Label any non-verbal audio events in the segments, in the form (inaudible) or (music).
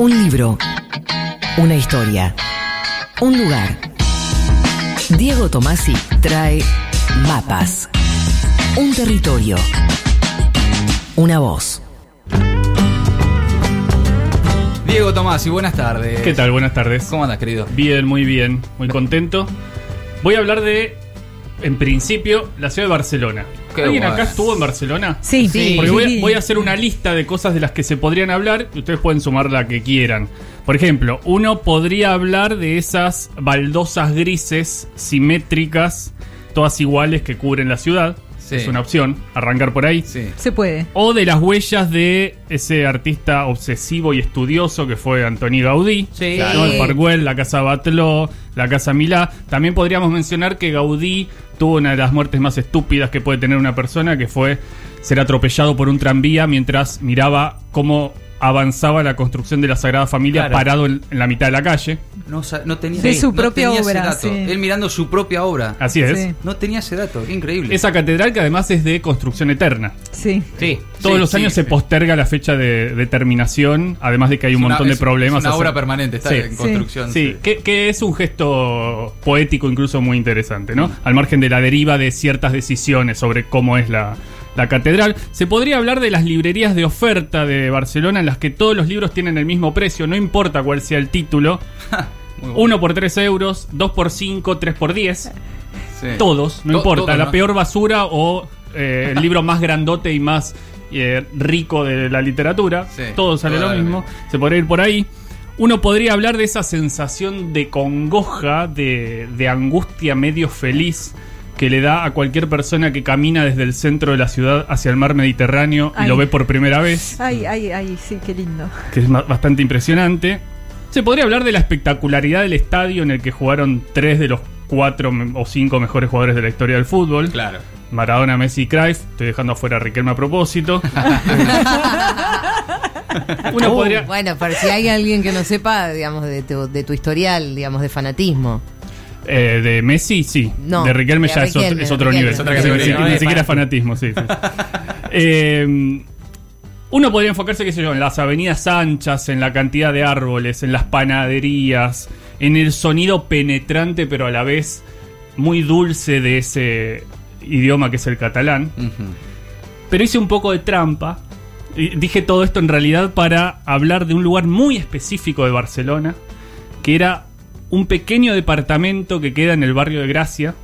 Un libro. Una historia. Un lugar. Diego Tomasi trae mapas. Un territorio. Una voz. Diego Tomás, y buenas tardes. ¿Qué tal? Buenas tardes. ¿Cómo andas, querido? Bien, muy bien, muy contento. Voy a hablar de, en principio, la ciudad de Barcelona. Qué ¿Alguien guay. acá estuvo en Barcelona? Sí, Sí. Porque voy, a, voy a hacer una lista de cosas de las que se podrían hablar y ustedes pueden sumar la que quieran. Por ejemplo, uno podría hablar de esas baldosas grises, simétricas, todas iguales que cubren la ciudad. Sí. Es una opción, arrancar por ahí. Sí. Se puede. O de las huellas de ese artista obsesivo y estudioso que fue Antoni Gaudí. Sí. ¿no? El Parguel, la Casa Batló, la Casa Milá. También podríamos mencionar que Gaudí tuvo una de las muertes más estúpidas que puede tener una persona, que fue ser atropellado por un tranvía mientras miraba cómo avanzaba la construcción de la Sagrada Familia Claro. parado en, en la mitad de la calle. No, tenía, De su no propia tenía ese obra, dato. sí. Él mirando su propia obra. Así es. Sí. No tenía ese dato. Qué increíble. Esa catedral que además es de construcción eterna. Sí. Sí. Todos Sí, los sí, años sí. se posterga la fecha de, de terminación, además de que hay un Es una- montón de es- problemas. Es una obra permanente, está Sí. en construcción. Sí, que, que es un gesto poético incluso muy interesante, ¿no? Al margen de la deriva de ciertas decisiones sobre cómo es la, la catedral. Se podría hablar de las librerías de oferta de Barcelona en las que todos los libros tienen el mismo precio, no importa cuál sea el título. (laughs) Uno por 3 euros, dos por 5, tres por 10. Sí. Todos, no To- importa. todo, la peor basura o eh, el libro (laughs) más grandote y más eh, rico de la literatura. Sí, todo sale lo mismo. Se podría ir por ahí. Uno podría hablar de esa sensación de congoja, de, de angustia medio feliz que le da a cualquier persona que camina desde el centro de la ciudad hacia el mar Mediterráneo y lo ve por primera vez Ay, ay, ay, sí, qué lindo. que es bastante impresionante. Se podría hablar de la espectacularidad del estadio en el que jugaron tres de los cuatro o cinco mejores jugadores de la historia del fútbol. Claro. Maradona, Messi y Cruyff. Estoy dejando afuera a Riquelme a propósito. (laughs) Uno Uh, podría... Bueno, pero si hay alguien que no sepa, digamos, de tu, de tu historial, digamos, de fanatismo. Eh, de Messi, sí. No, de Riquelme de ya es, otro, es nivel. Es otra Ni categoría. No, Ni es siquiera fan. fanatismo, sí. sí. (laughs) Eh, uno podría enfocarse, qué sé yo, en las avenidas anchas, en la cantidad de árboles, en las panaderías, en el sonido penetrante pero a la vez muy dulce de ese idioma que es el catalán. Pero hice un poco de trampa. Y dije todo esto en realidad para hablar de un lugar muy específico de Barcelona, que era un pequeño departamento que queda en el barrio de Gracia.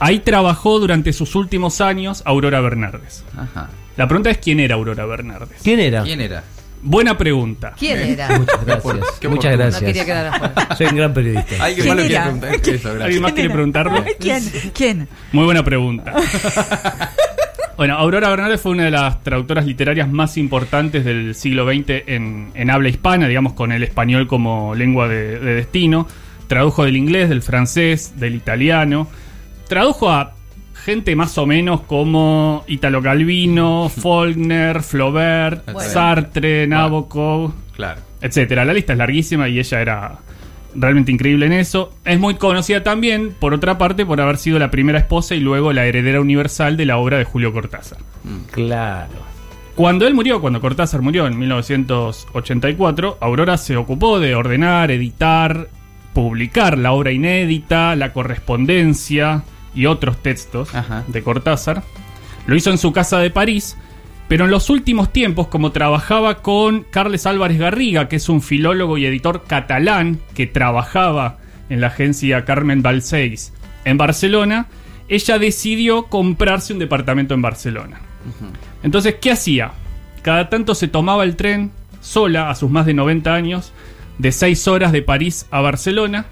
Ahí trabajó durante sus últimos años Aurora Bernardes. Ajá. La pregunta es quién era Aurora Bernardes. ¿Quién era? ¿Quién era? Buena pregunta. ¿Quién era? Muchas gracias. Qué Muchas oportuno. No quería gracias. quedar afuera. (laughs) Soy un gran periodista. Alguien ¿Quién más quiere preguntar. Eso, gracias. ¿Alguien más quiere preguntarlo? ¿Quién? ¿Quién? Muy buena pregunta. (laughs) Bueno, Aurora Bernardes fue una de las traductoras literarias más importantes del siglo XX en, en habla hispana, digamos, con el español como lengua de, de destino. Tradujo del inglés, del francés, del italiano. Tradujo a gente más o menos como Italo Calvino, (laughs) Faulkner, Flaubert, Bueno. Sartre, Nabokov, Claro. etcétera. La lista es larguísima y ella era realmente increíble en eso. Es muy conocida también, por otra parte, por haber sido la primera esposa y luego la heredera universal de la obra de Julio Cortázar. Claro. Cuando él murió, cuando Cortázar murió en 1984, Aurora se ocupó de ordenar, editar, publicar la obra inédita, la correspondencia y otros textos Ajá. de Cortázar. Lo hizo en su casa de París, pero en los últimos tiempos, como trabajaba con Carles Álvarez Garriga, que es un filólogo y editor catalán que trabajaba en la agencia Carmen Balseis en Barcelona, ella decidió comprarse un departamento en Barcelona. Entonces, ¿qué hacía? Cada tanto se tomaba el tren sola a sus más de 90 años, de 6 horas de París a Barcelona,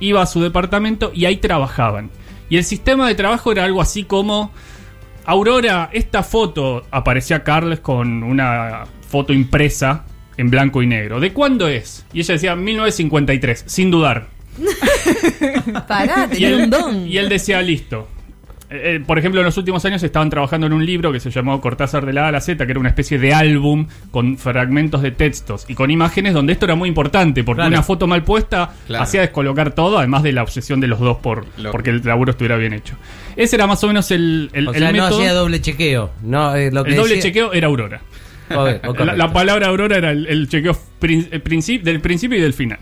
iba a su departamento y ahí trabajaban. Y el sistema de trabajo era algo así como, Aurora, esta foto, aparecía Carles con una foto impresa en blanco y negro. ¿De cuándo es? Y ella decía 1953, sin dudar. (laughs) Pará, Y él, un don. y él decía, listo. Eh, eh, por ejemplo, en los últimos años estaban trabajando en un libro que se llamó Cortázar de la A a la Z, que era una especie de álbum con fragmentos de textos y con imágenes donde esto era muy importante, porque Claro. una foto mal puesta Claro. hacía descolocar todo, además de la obsesión de los dos por Lo- porque el laburo estuviera bien hecho. Ese era más o menos el, el, O el sea, no hacía doble chequeo. No, eh, lo que el doble decía- chequeo era Aurora. (laughs) la, la palabra Aurora era el, el chequeo prin- el princip- del principio y del final.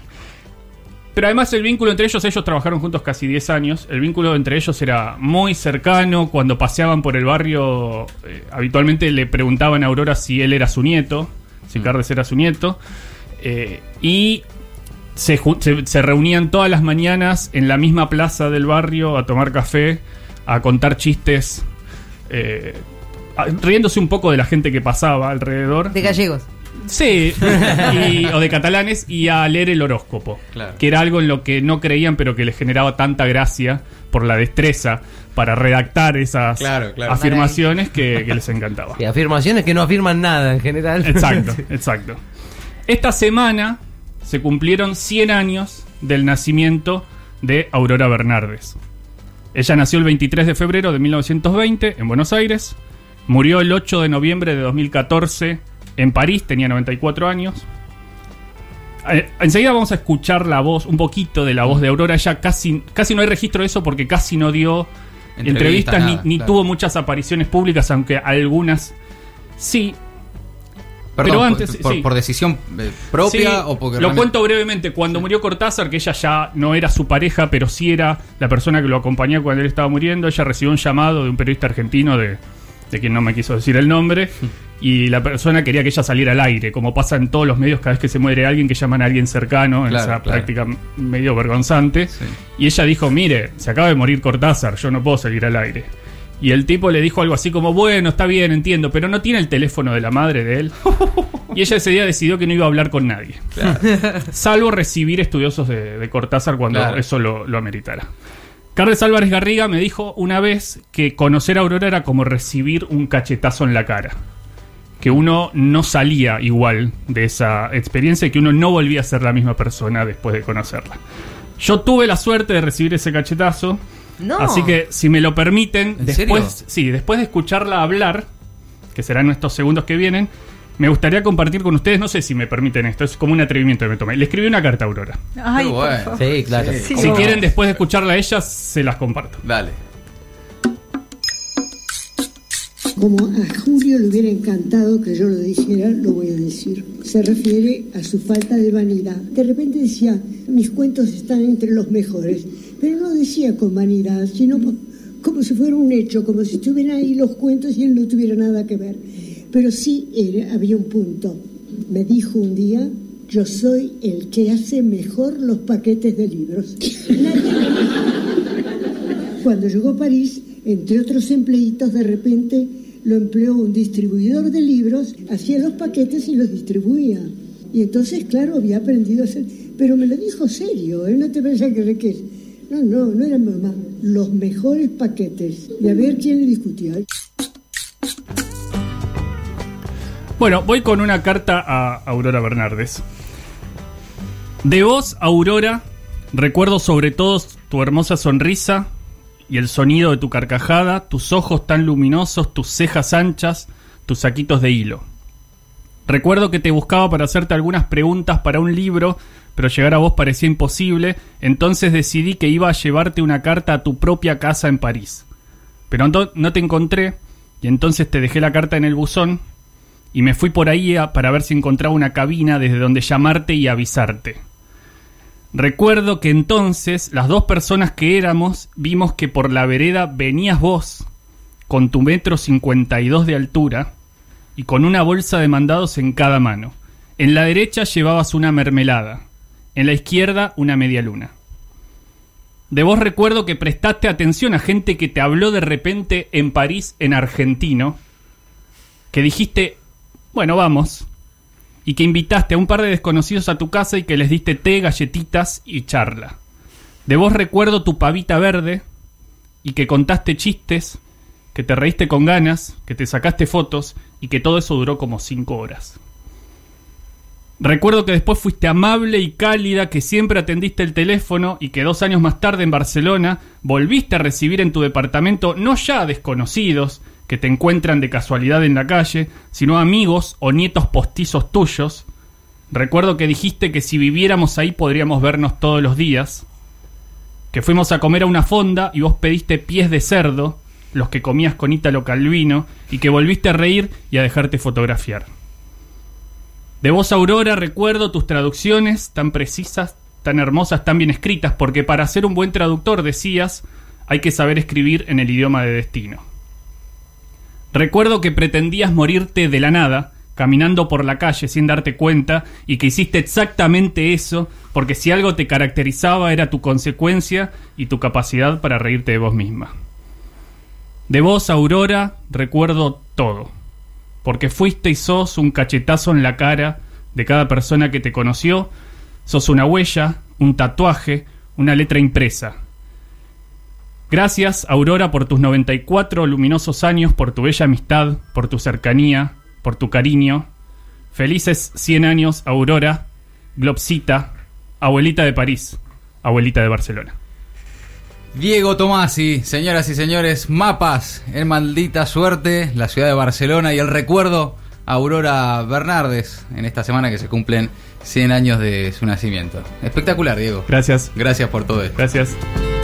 Pero además el vínculo entre ellos, ellos trabajaron juntos casi 10 años, el vínculo entre ellos era muy cercano, cuando paseaban por el barrio, eh, habitualmente le preguntaban a Aurora si él era su nieto, si Carles era su nieto, eh, y se, ju- se- se reunían todas las mañanas en la misma plaza del barrio a tomar café, a contar chistes, eh, riéndose un poco de la gente que pasaba alrededor. De gallegos. Sí, (laughs) y- o de catalanes y a leer el horóscopo, Claro. que era algo en lo que no creían pero que les generaba tanta gracia por la destreza para redactar esas Claro, claro. afirmaciones que, que les encantaba. Y afirmaciones que no afirman nada en general. Exacto, (laughs) exacto. Esta semana se cumplieron 100 años del nacimiento de Aurora Bernardes. Ella nació el 23 de febrero de 1920 en Buenos Aires, murió el 8 de noviembre de 2014 en París, tenía 94 años. Eh, Enseguida vamos a escuchar la voz, un poquito de la voz de Aurora. Ella casi, casi no hay registro de eso porque casi no dio Entrevistas, entrevistas, ni, nada, ni claro. tuvo muchas apariciones públicas, aunque algunas sí. Perdón, Pero antes, por, por- sí. por decisión eh, propia Sí, o porque lo realmente- cuento brevemente. Cuando murió Cortázar, que ella ya no era su pareja, pero sí era la persona que lo acompañaba cuando él estaba muriendo, ella recibió un llamado de un periodista argentino de, de quien no me quiso decir el nombre. (laughs) Y la persona quería que ella saliera al aire, como pasa en todos los medios cada vez que se muere alguien que llaman a alguien cercano, en Claro, esa claro. práctica medio vergonzante. Sí. Y ella dijo, mire, se acaba de morir Cortázar, yo no puedo salir al aire. Y el tipo le dijo algo así como, bueno, está bien, entiendo, pero no tiene el teléfono de la madre de él. (laughs) y ella ese día decidió que no iba a hablar con nadie. (laughs) Salvo recibir estudiosos de, de Cortázar cuando eso lo, lo ameritara. Carles Álvarez Garriga me dijo una vez que conocer a Aurora era como recibir un cachetazo en la cara. Que uno no salía igual de esa experiencia y que uno no volvía a ser la misma persona después de conocerla. Yo tuve la suerte de recibir ese cachetazo. No. Así que, si me lo permiten, ¿En después, serio? sí, después de escucharla hablar, que serán estos segundos que vienen, me gustaría compartir con ustedes, no sé si me permiten esto, es como un atrevimiento que me tomé. Le escribí una carta a Aurora. Ay, bueno. Sí, claro. Sí. Si quieren, después de escucharla a ella, se las comparto. Dale. Como a Julio le hubiera encantado que yo lo dijera, lo voy a decir. Se refiere a su falta de vanidad. De repente decía, mis cuentos están entre los mejores, pero no decía con vanidad, sino como si fuera un hecho, como si estuvieran ahí los cuentos y él no tuviera nada que ver. Pero sí había un punto. Me dijo un día, yo soy el que hace mejor los paquetes de libros. (laughs) Cuando llegó a París, entre otros empleitos, de repente lo empleó un distribuidor de libros, hacía los paquetes y los distribuía. Y entonces, claro, había aprendido a hacer. Pero me lo dijo serio, ¿eh? No te pensás que es. No, no, no era mamá. Los mejores paquetes. Y a ver quién le discutía. Bueno, voy con una carta a Aurora Bernardes. De vos, Aurora, recuerdo sobre todo tu hermosa sonrisa y el sonido de tu carcajada, tus ojos tan luminosos, tus cejas anchas, tus saquitos de hilo. Recuerdo que te buscaba para hacerte algunas preguntas para un libro, pero llegar a vos parecía imposible, entonces decidí que iba a llevarte una carta a tu propia casa en París. Pero no- te encontré, y entonces te dejé la carta en el buzón, y me fui por ahí a- para ver si encontraba una cabina desde donde llamarte y avisarte. Recuerdo que entonces las dos personas que éramos vimos que por la vereda venías vos con tu metro 52 de altura y con una bolsa de mandados en cada mano. En la derecha llevabas una mermelada, en la izquierda una media luna. De vos recuerdo que prestaste atención a gente que te habló de repente en París en argentino, que dijiste, bueno, vamos, y que invitaste a un par de desconocidos a tu casa y que les diste té, galletitas y charla. De vos recuerdo tu pavita verde y que contaste chistes, que te reíste con ganas, que te sacaste fotos y que todo eso duró como cinco horas. Recuerdo que después fuiste amable y cálida, que siempre atendiste el teléfono y que dos años más tarde en Barcelona volviste a recibir en tu departamento no ya desconocidos que te encuentran de casualidad en la calle, sino amigos o nietos postizos tuyos. Recuerdo que dijiste que si viviéramos ahí podríamos vernos todos los días, que fuimos a comer a una fonda y vos pediste pies de cerdo, los que comías con Ítalo Calvino, y que volviste a reír y a dejarte fotografiar. De vos, Aurora, recuerdo tus traducciones tan precisas, tan hermosas, tan bien escritas, porque para ser un buen traductor, decías, hay que saber escribir en el idioma de destino. Recuerdo que pretendías morirte de la nada, caminando por la calle sin darte cuenta, y que hiciste exactamente eso, porque si algo te caracterizaba era tu consecuencia y tu capacidad para reírte de vos misma. De vos, Aurora, recuerdo todo, porque fuiste y sos un cachetazo en la cara de cada persona que te conoció, sos una huella, un tatuaje, una letra impresa. Gracias, Aurora, por tus 94 luminosos años, por tu bella amistad, por tu cercanía, por tu cariño. Felices 100 años, Aurora, Globcita, abuelita de París, abuelita de Barcelona. Diego Tomasi, señoras y señores, mapas en maldita suerte, la ciudad de Barcelona y el recuerdo a Aurora Bernardes en esta semana que se cumplen 100 años de su nacimiento. Espectacular, Diego. Gracias. Gracias por todo esto. Gracias.